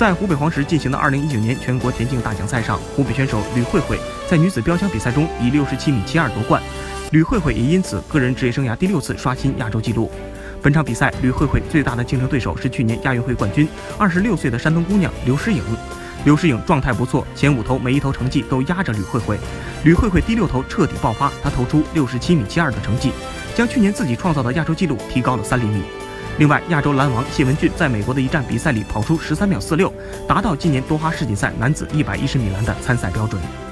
在湖北黄石进行的2019年全国田径大奖赛上，湖北选手吕慧慧在女子标枪比赛中以67米72夺冠，吕慧慧也因此个人职业生涯第六次刷新亚洲纪录。本场比赛，吕慧慧最大的竞争对手是去年亚运会冠军、26岁的山东姑娘刘诗颖。刘诗颖状态不错，前五投每一投成绩都压着吕慧慧。吕慧慧第六投彻底爆发，她投出67米72的成绩，将去年自己创造的亚洲纪录提高了三厘米。另外，亚洲篮王谢文骏在美国的一站比赛里跑出十三秒四六达到今年多哈世锦赛男子一百一十米栏的参赛标准。